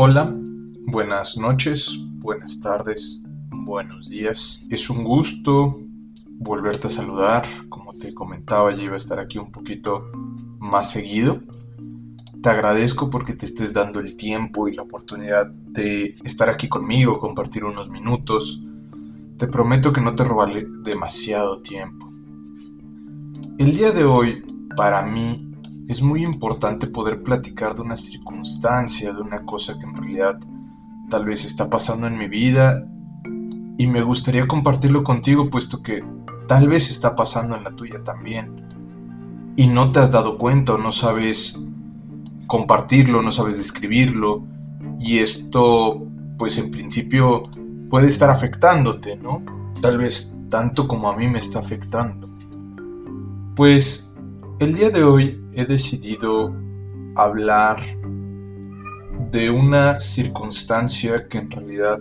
Hola, buenas noches, buenas tardes, buenos días. Es un gusto volverte a saludar. Como te comentaba, ya iba a estar aquí un poquito más seguido. Te agradezco porque te estés dando el tiempo y la oportunidad de estar aquí conmigo, compartir unos minutos. Te prometo que no te robaré demasiado tiempo. El día de hoy, para mí, es muy importante poder platicar de una circunstancia, de una cosa que en realidad tal vez está pasando en mi vida y me gustaría compartirlo contigo puesto que tal vez está pasando en la tuya también y no te has dado cuenta o no sabes compartirlo, no sabes describirlo y esto pues en principio puede estar afectándote, ¿no? Tal vez tanto como a mí me está afectando. Pues el día de hoy he decidido hablar de una circunstancia que en realidad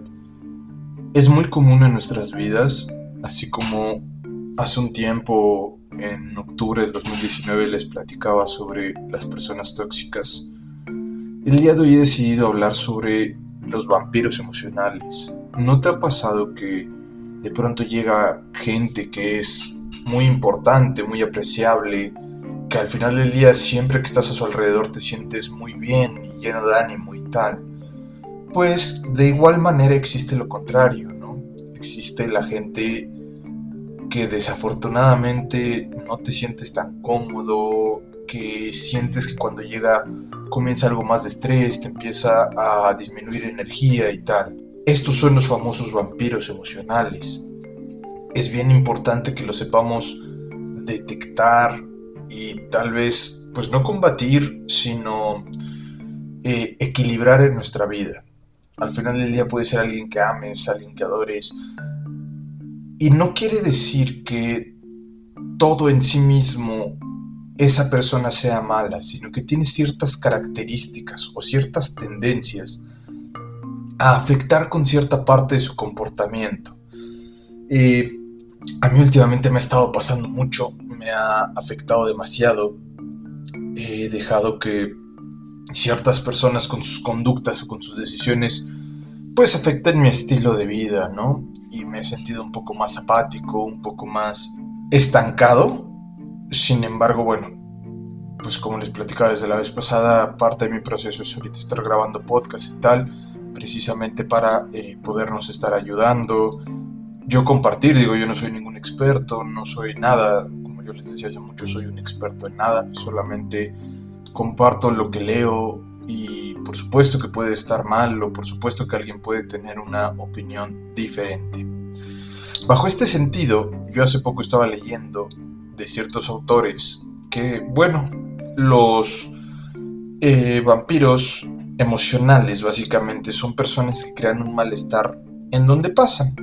es muy común en nuestras vidas, así como hace un tiempo, en octubre del 2019, les platicaba sobre las personas tóxicas. El día de hoy he decidido hablar sobre los vampiros emocionales. ¿No te ha pasado que de pronto llega gente que es muy importante, muy apreciable, que al final del día siempre que estás a su alrededor te sientes muy bien y lleno de ánimo y tal, pues de igual manera existe lo contrario, ¿no? Existe la gente que desafortunadamente no te sientes tan cómodo, que sientes que cuando llega comienza algo más de estrés, te empieza a disminuir energía y tal. Estos son los famosos vampiros emocionales. Es bien importante que lo sepamos detectar, y tal vez, pues no combatir, sino eh, equilibrar en nuestra vida. Al final del día puede ser alguien que ames, alguien que adores. Y no quiere decir que todo en sí mismo esa persona sea mala, sino que tiene ciertas características o ciertas tendencias a afectar con cierta parte de su comportamiento. Eh, a mí últimamente me ha estado pasando mucho me ha afectado demasiado. He dejado que ciertas personas con sus conductas o con sus decisiones pues afecten mi estilo de vida, ¿no? Y me he sentido un poco más apático, un poco más estancado. Sin embargo, bueno, pues como les platicaba desde la vez pasada, parte de mi proceso es ahorita estar grabando podcast y tal, precisamente para eh, podernos estar ayudando. Yo compartir, digo, yo no soy ningún experto, no soy nada, yo les decía yo mucho, soy un experto en nada, solamente comparto lo que leo y por supuesto que puede estar mal o por supuesto que alguien puede tener una opinión diferente. Bajo este sentido, yo hace poco estaba leyendo de ciertos autores que, bueno, los eh, vampiros emocionales básicamente son personas que crean un malestar en donde pasan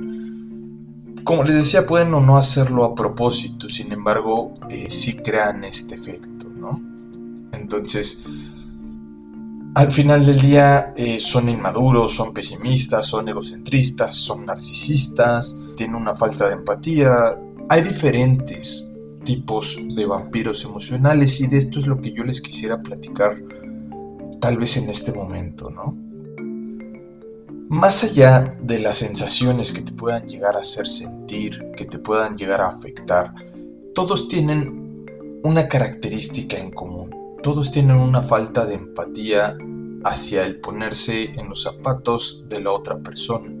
como les decía, pueden o no hacerlo a propósito, sin embargo, eh, sí crean este efecto, ¿no? Entonces, al final del día eh, son inmaduros, son pesimistas, son egocentristas, son narcisistas, tienen una falta de empatía. Hay diferentes tipos de vampiros emocionales y de esto es lo que yo les quisiera platicar tal vez en este momento, ¿no? Más allá de las sensaciones que te puedan llegar a hacer sentir, que te puedan llegar a afectar, todos tienen una característica en común. Todos tienen una falta de empatía hacia el ponerse en los zapatos de la otra persona.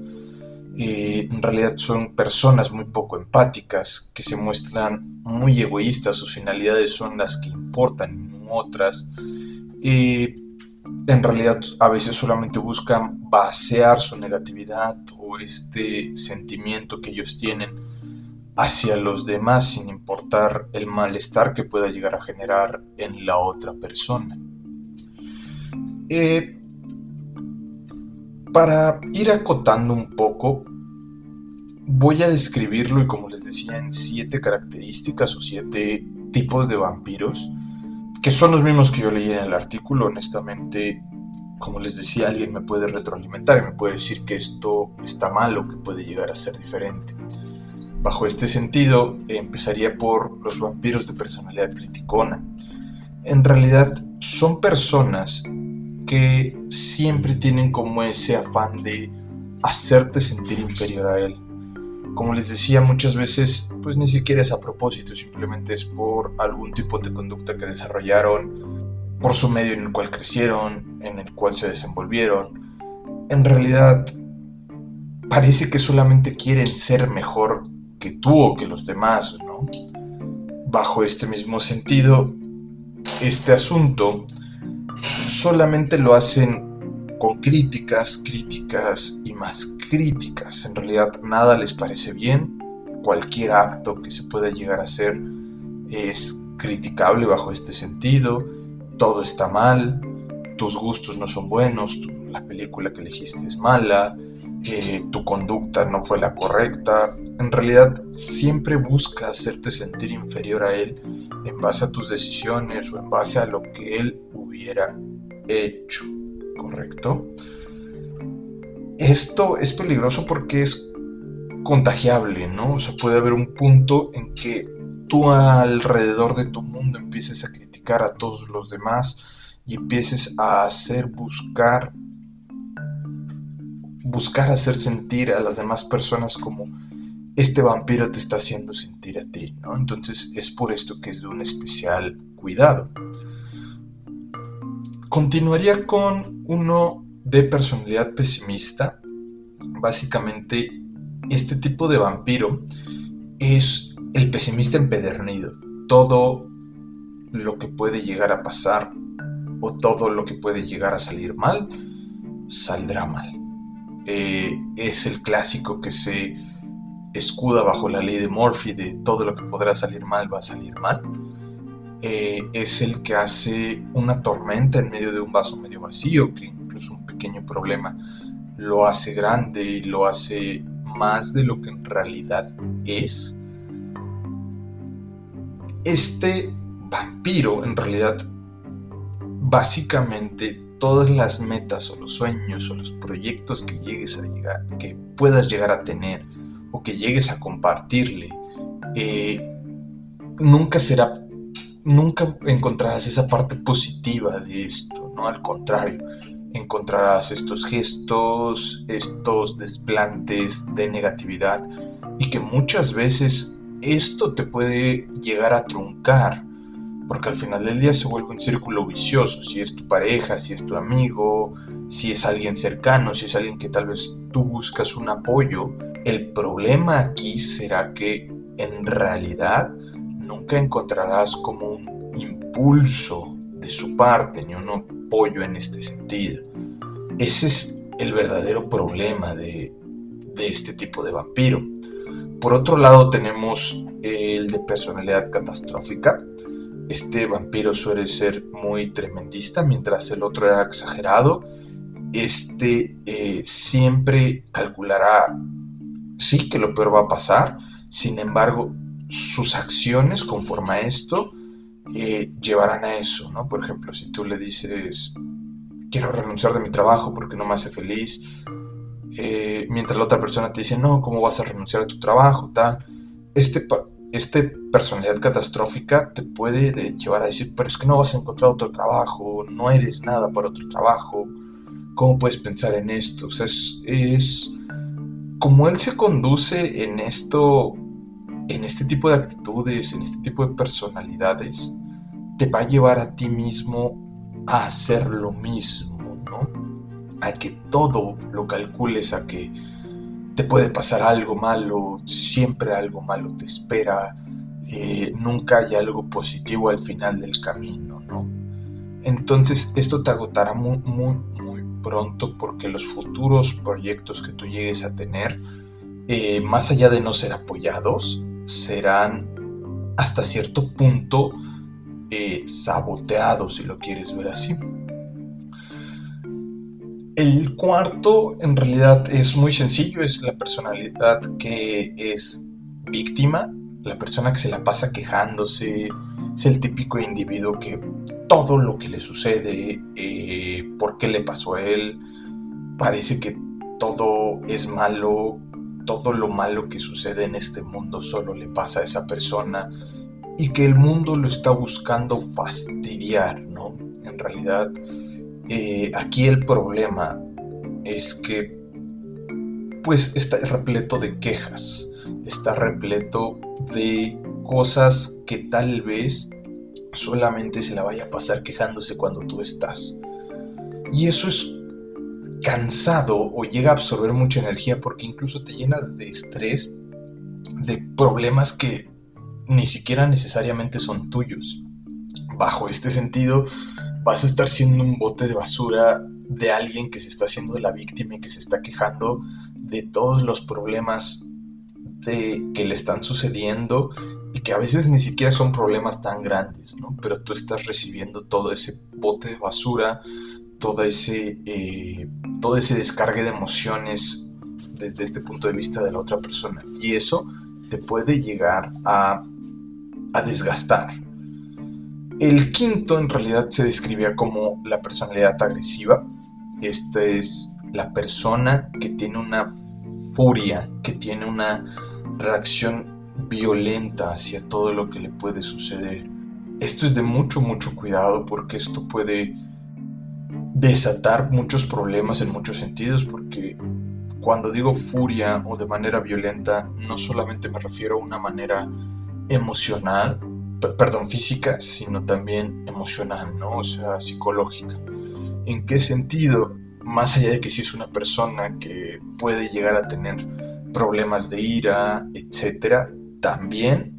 Eh, en realidad son personas muy poco empáticas, que se muestran muy egoístas, sus finalidades son las que importan, no otras. Eh, en realidad a veces solamente buscan vaciar su negatividad o este sentimiento que ellos tienen hacia los demás sin importar el malestar que pueda llegar a generar en la otra persona. Eh, para ir acotando un poco, voy a describirlo y como les decía en siete características o siete tipos de vampiros que son los mismos que yo leí en el artículo. Honestamente, como les decía, alguien me puede retroalimentar y me puede decir que esto está mal o que puede llegar a ser diferente. Bajo este sentido, empezaría por los vampiros de personalidad criticona. En realidad, son personas que siempre tienen como ese afán de hacerte sentir inferior a él. Como les decía muchas veces, pues ni siquiera es a propósito, simplemente es por algún tipo de conducta que desarrollaron, por su medio en el cual crecieron, en el cual se desenvolvieron. En realidad, parece que solamente quieren ser mejor que tú o que los demás, ¿no? Bajo este mismo sentido, este asunto solamente lo hacen con críticas, críticas y más críticas. En realidad nada les parece bien. Cualquier acto que se pueda llegar a hacer es criticable bajo este sentido. Todo está mal. Tus gustos no son buenos. la película que elegiste es mala. Eh, tu conducta no fue la correcta. En realidad siempre busca hacerte sentir inferior a él en base a tus decisiones o en base a lo que él hubiera hecho, ¿correcto? Esto es peligroso porque es contagiable, ¿no? O sea, puede haber un punto en que tú alrededor de tu mundo empieces a criticar a todos los demás y empieces a hacer buscar buscar hacer sentir a las demás personas como este vampiro te está haciendo sentir a ti, ¿no? Entonces es por esto que es de un especial cuidado. Continuaría con uno de personalidad pesimista. Básicamente, este tipo de vampiro es el pesimista empedernido. Todo lo que puede llegar a pasar o todo lo que puede llegar a salir mal, saldrá mal. Eh, es el clásico que se escuda bajo la ley de Murphy de todo lo que podrá salir mal va a salir mal. Eh, es el que hace una tormenta en medio de un vaso medio vacío, que incluso un pequeño problema lo hace grande y lo hace más de lo que en realidad es. Este vampiro en realidad básicamente todas las metas o los sueños o los proyectos que llegues a llegar, que puedas llegar a tener o que llegues a compartirle, eh, nunca será nunca encontrarás esa parte positiva de esto, ¿no? Al contrario, encontrarás estos gestos, estos desplantes de negatividad y que muchas veces esto te puede llegar a truncar, porque al final del día se vuelve un círculo vicioso, si es tu pareja, si es tu amigo, si es alguien cercano, si es alguien que tal vez tú buscas un apoyo, el problema aquí será que en realidad nunca encontrarás como un impulso de su parte ni un apoyo en este sentido. Ese es el verdadero problema de, este tipo de vampiro. Por otro lado tenemos el de personalidad catastrófica. Este vampiro suele ser muy tremendista, mientras el otro era exagerado. Este eh, siempre calculará, sí, que lo peor va a pasar, sin embargo, sus acciones conforme a esto eh, llevarán a eso, ¿no? Por ejemplo, si tú le dices, quiero renunciar de mi trabajo porque no me hace feliz, eh, mientras la otra persona te dice, no, ¿cómo vas a renunciar a tu trabajo? Tal, este, este personalidad catastrófica te puede llevar a decir, pero es que no vas a encontrar otro trabajo, no eres nada para otro trabajo, ¿cómo puedes pensar en esto? O sea, es, es como él se conduce en esto en este tipo de actitudes, en este tipo de personalidades, te va a llevar a ti mismo a hacer lo mismo, ¿no? A que todo lo calcules, a que te puede pasar algo malo, siempre algo malo te espera, eh, nunca hay algo positivo al final del camino, ¿no? Entonces esto te agotará muy, muy, muy pronto porque los futuros proyectos que tú llegues a tener, eh, más allá de no ser apoyados, serán hasta cierto punto eh, saboteados, si lo quieres ver así. El cuarto en realidad es muy sencillo, es la personalidad que es víctima, la persona que se la pasa quejándose, es el típico individuo que todo lo que le sucede, eh, por qué le pasó a él, parece que todo es malo, todo lo malo que sucede en este mundo solo le pasa a esa persona y que el mundo lo está buscando fastidiar, ¿no? En realidad eh, aquí el problema es que pues está repleto de quejas, está repleto de cosas que tal vez solamente se la vaya a pasar quejándose cuando tú estás. Y eso es cansado o llega a absorber mucha energía porque incluso te llenas de estrés, de problemas que ni siquiera necesariamente son tuyos. Bajo este sentido, vas a estar siendo un bote de basura de alguien que se está haciendo la víctima y que se está quejando de todos los problemas de, que le están sucediendo y que a veces ni siquiera son problemas tan grandes, ¿no? Pero tú estás recibiendo todo ese bote de basura, todo ese, eh, todo ese descargue de emociones desde este punto de vista de la otra persona. Y eso te puede llegar a, a desgastar. El quinto en realidad se describía como la personalidad agresiva. Esta es la persona que tiene una furia, que tiene una reacción violenta hacia todo lo que le puede suceder. Esto es de mucho, mucho cuidado porque esto puede desatar muchos problemas en muchos sentidos porque cuando digo furia o de manera violenta no solamente me refiero a una manera emocional, perdón, física, sino también emocional, ¿no? O sea, psicológica. ¿En qué sentido? Más allá de que si es una persona que puede llegar a tener problemas de ira, etcétera, también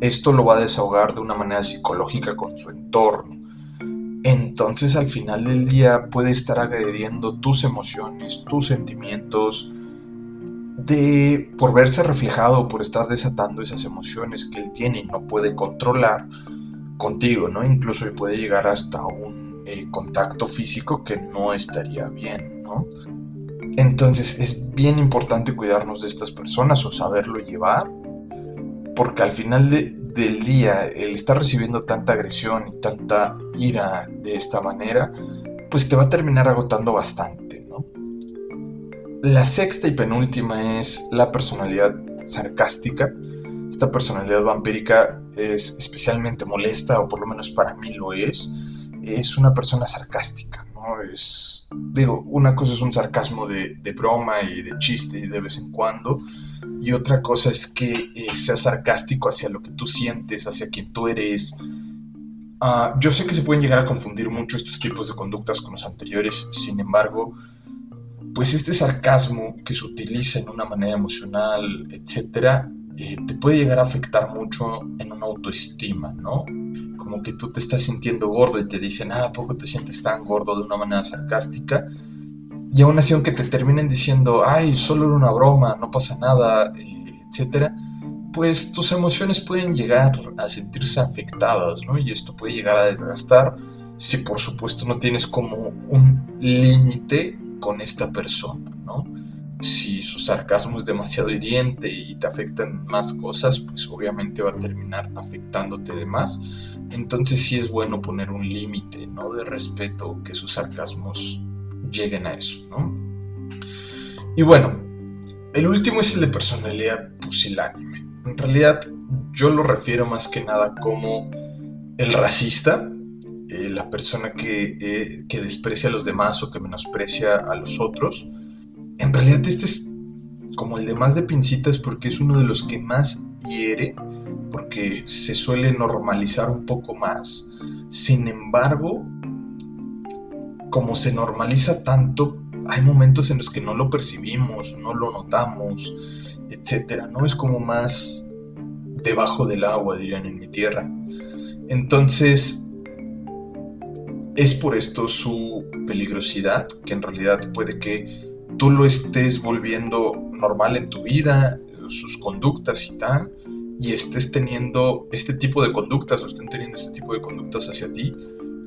esto lo va a desahogar de una manera psicológica con su entorno. Entonces al final del día puede estar agrediendo tus emociones, tus sentimientos, de por verse reflejado, por estar desatando esas emociones que él tiene y no puede controlar contigo, ¿no? Incluso puede llegar hasta un eh, contacto físico que no estaría bien, ¿no? Entonces es bien importante cuidarnos de estas personas o saberlo llevar porque al final del día el estar recibiendo tanta agresión y tanta ira de esta manera, pues te va a terminar agotando bastante, ¿no? La sexta y penúltima es la personalidad sarcástica. Esta personalidad vampírica es especialmente molesta, o por lo menos para mí lo es. Es una persona sarcástica, Es, digo, una cosa es un sarcasmo de, broma y de chiste de vez en cuando, y otra cosa es que eh, sea sarcástico hacia lo que tú sientes, hacia quien tú eres. Ah, yo sé que se pueden llegar a confundir mucho estos tipos de conductas con los anteriores, sin embargo, pues este sarcasmo que se utiliza en una manera emocional, etcétera, eh, te puede llegar a afectar mucho en una autoestima, ¿no? Como que tú te estás sintiendo gordo y te dicen, ah, ¿a poco te sientes tan gordo de una manera sarcástica? y aún así aunque te terminen diciendo, ay, solo era una broma, no pasa nada, eh, etcétera, pues tus emociones pueden llegar a sentirse afectadas, ¿no? Y esto puede llegar a desgastar si por supuesto no tienes como un límite con esta persona, ¿no? Si su sarcasmo es demasiado hiriente y te afectan más cosas, pues obviamente va a terminar afectándote de más. Entonces sí es bueno poner un límite, ¿no? De respeto que sus sarcasmos lleguen a eso, ¿no? Y bueno, el último es el de personalidad pusilánime. En realidad yo lo refiero más que nada como el racista, eh, la persona que, eh, que desprecia a los demás o que menosprecia a los otros. En realidad este es como el de más de pincitas porque es uno de los que más hiere, porque se suele normalizar un poco más. Sin embargo, como se normaliza tanto, hay momentos en los que no lo percibimos, no lo notamos, etcétera, ¿no? Es como más debajo del agua, dirían en mi tierra. Entonces, es por esto su peligrosidad, que en realidad puede que tú lo estés volviendo normal en tu vida, sus conductas y tal, y estés teniendo este tipo de conductas o estén teniendo este tipo de conductas hacia ti,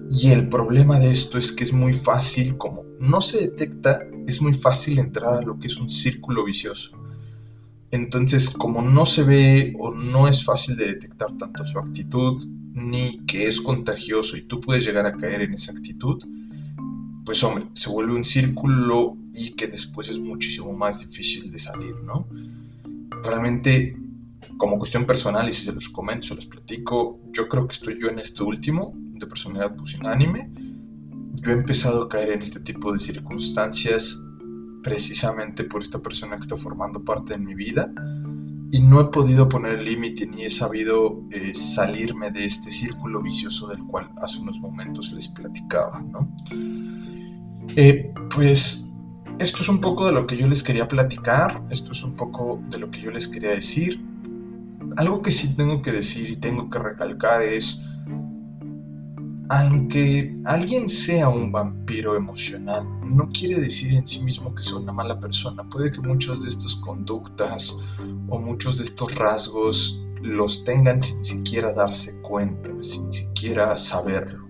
y el problema de esto es que es muy fácil, como no se detecta, es muy fácil entrar a lo que es un círculo vicioso. Entonces, como no se ve o no es fácil de detectar tanto su actitud, ni que es contagioso y tú puedes llegar a caer en esa actitud, pues hombre, se vuelve un círculo y que después es muchísimo más difícil de salir, ¿no? Realmente, como cuestión personal, y si se los comento, se los platico, yo creo que estoy yo en este último, de personalidad pusilánime. yo he empezado a caer en este tipo de circunstancias precisamente por esta persona que está formando parte de mi vida y no he podido poner límite ni he sabido eh, salirme de este círculo vicioso del cual hace unos momentos les platicaba, ¿no? Eh, pues esto es un poco de lo que yo les quería platicar, esto es un poco de lo que yo les quería decir. Algo que sí tengo que decir y tengo que recalcar es, aunque alguien sea un vampiro emocional, no quiere decir en sí mismo que sea una mala persona. Puede que muchas de estas conductas o muchos de estos rasgos los tengan sin siquiera darse cuenta, sin siquiera saberlo.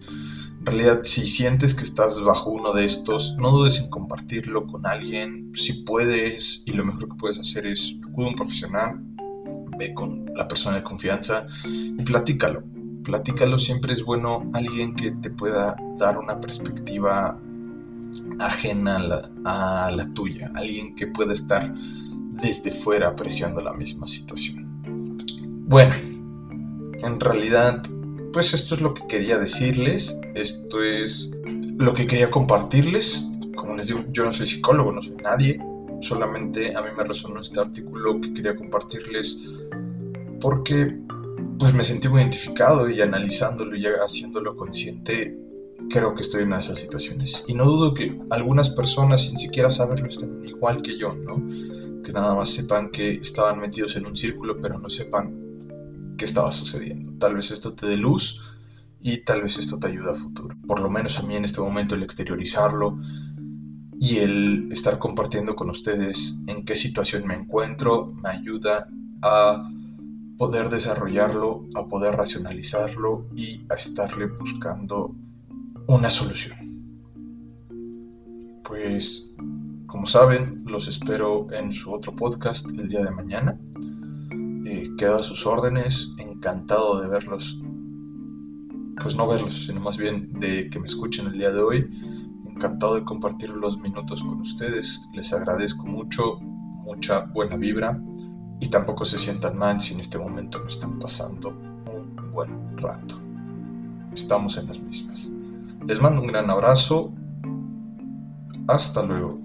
En realidad, si sientes que estás bajo uno de estos, no dudes en compartirlo con alguien. Si puedes, y lo mejor que puedes hacer es acude a un profesional, con la persona de confianza y platícalo platícalo, siempre es bueno alguien que te pueda dar una perspectiva ajena a la, tuya, alguien que pueda estar desde fuera apreciando la misma situación. Bueno, en realidad, pues esto es lo que quería decirles, esto es lo que quería compartirles. Como les digo, yo no soy psicólogo, no soy nadie, solamente a mí me resonó este artículo que quería compartirles porque pues me sentí muy identificado y analizándolo y haciéndolo consciente, creo que estoy en esas situaciones. Y no dudo que algunas personas, sin siquiera saberlo, estén igual que yo, ¿no? Que nada más sepan que estaban metidos en un círculo, pero no sepan qué estaba sucediendo. Tal vez esto te dé luz y tal vez esto te ayude a futuro. Por lo menos a mí en este momento el exteriorizarlo y el estar compartiendo con ustedes en qué situación me encuentro me ayuda a poder desarrollarlo, a poder racionalizarlo y a estarle buscando una solución. Pues, como saben, los espero en su otro podcast el día de mañana. Eh, quedo a sus órdenes, encantado de verlos. Pues no verlos, sino más bien de que me escuchen el día de hoy. Encantado de compartir los minutos con ustedes. Les agradezco mucho, mucha buena vibra y tampoco se sientan mal si en este momento no están pasando un buen rato. Estamos en las mismas. Les mando un gran abrazo. Hasta luego.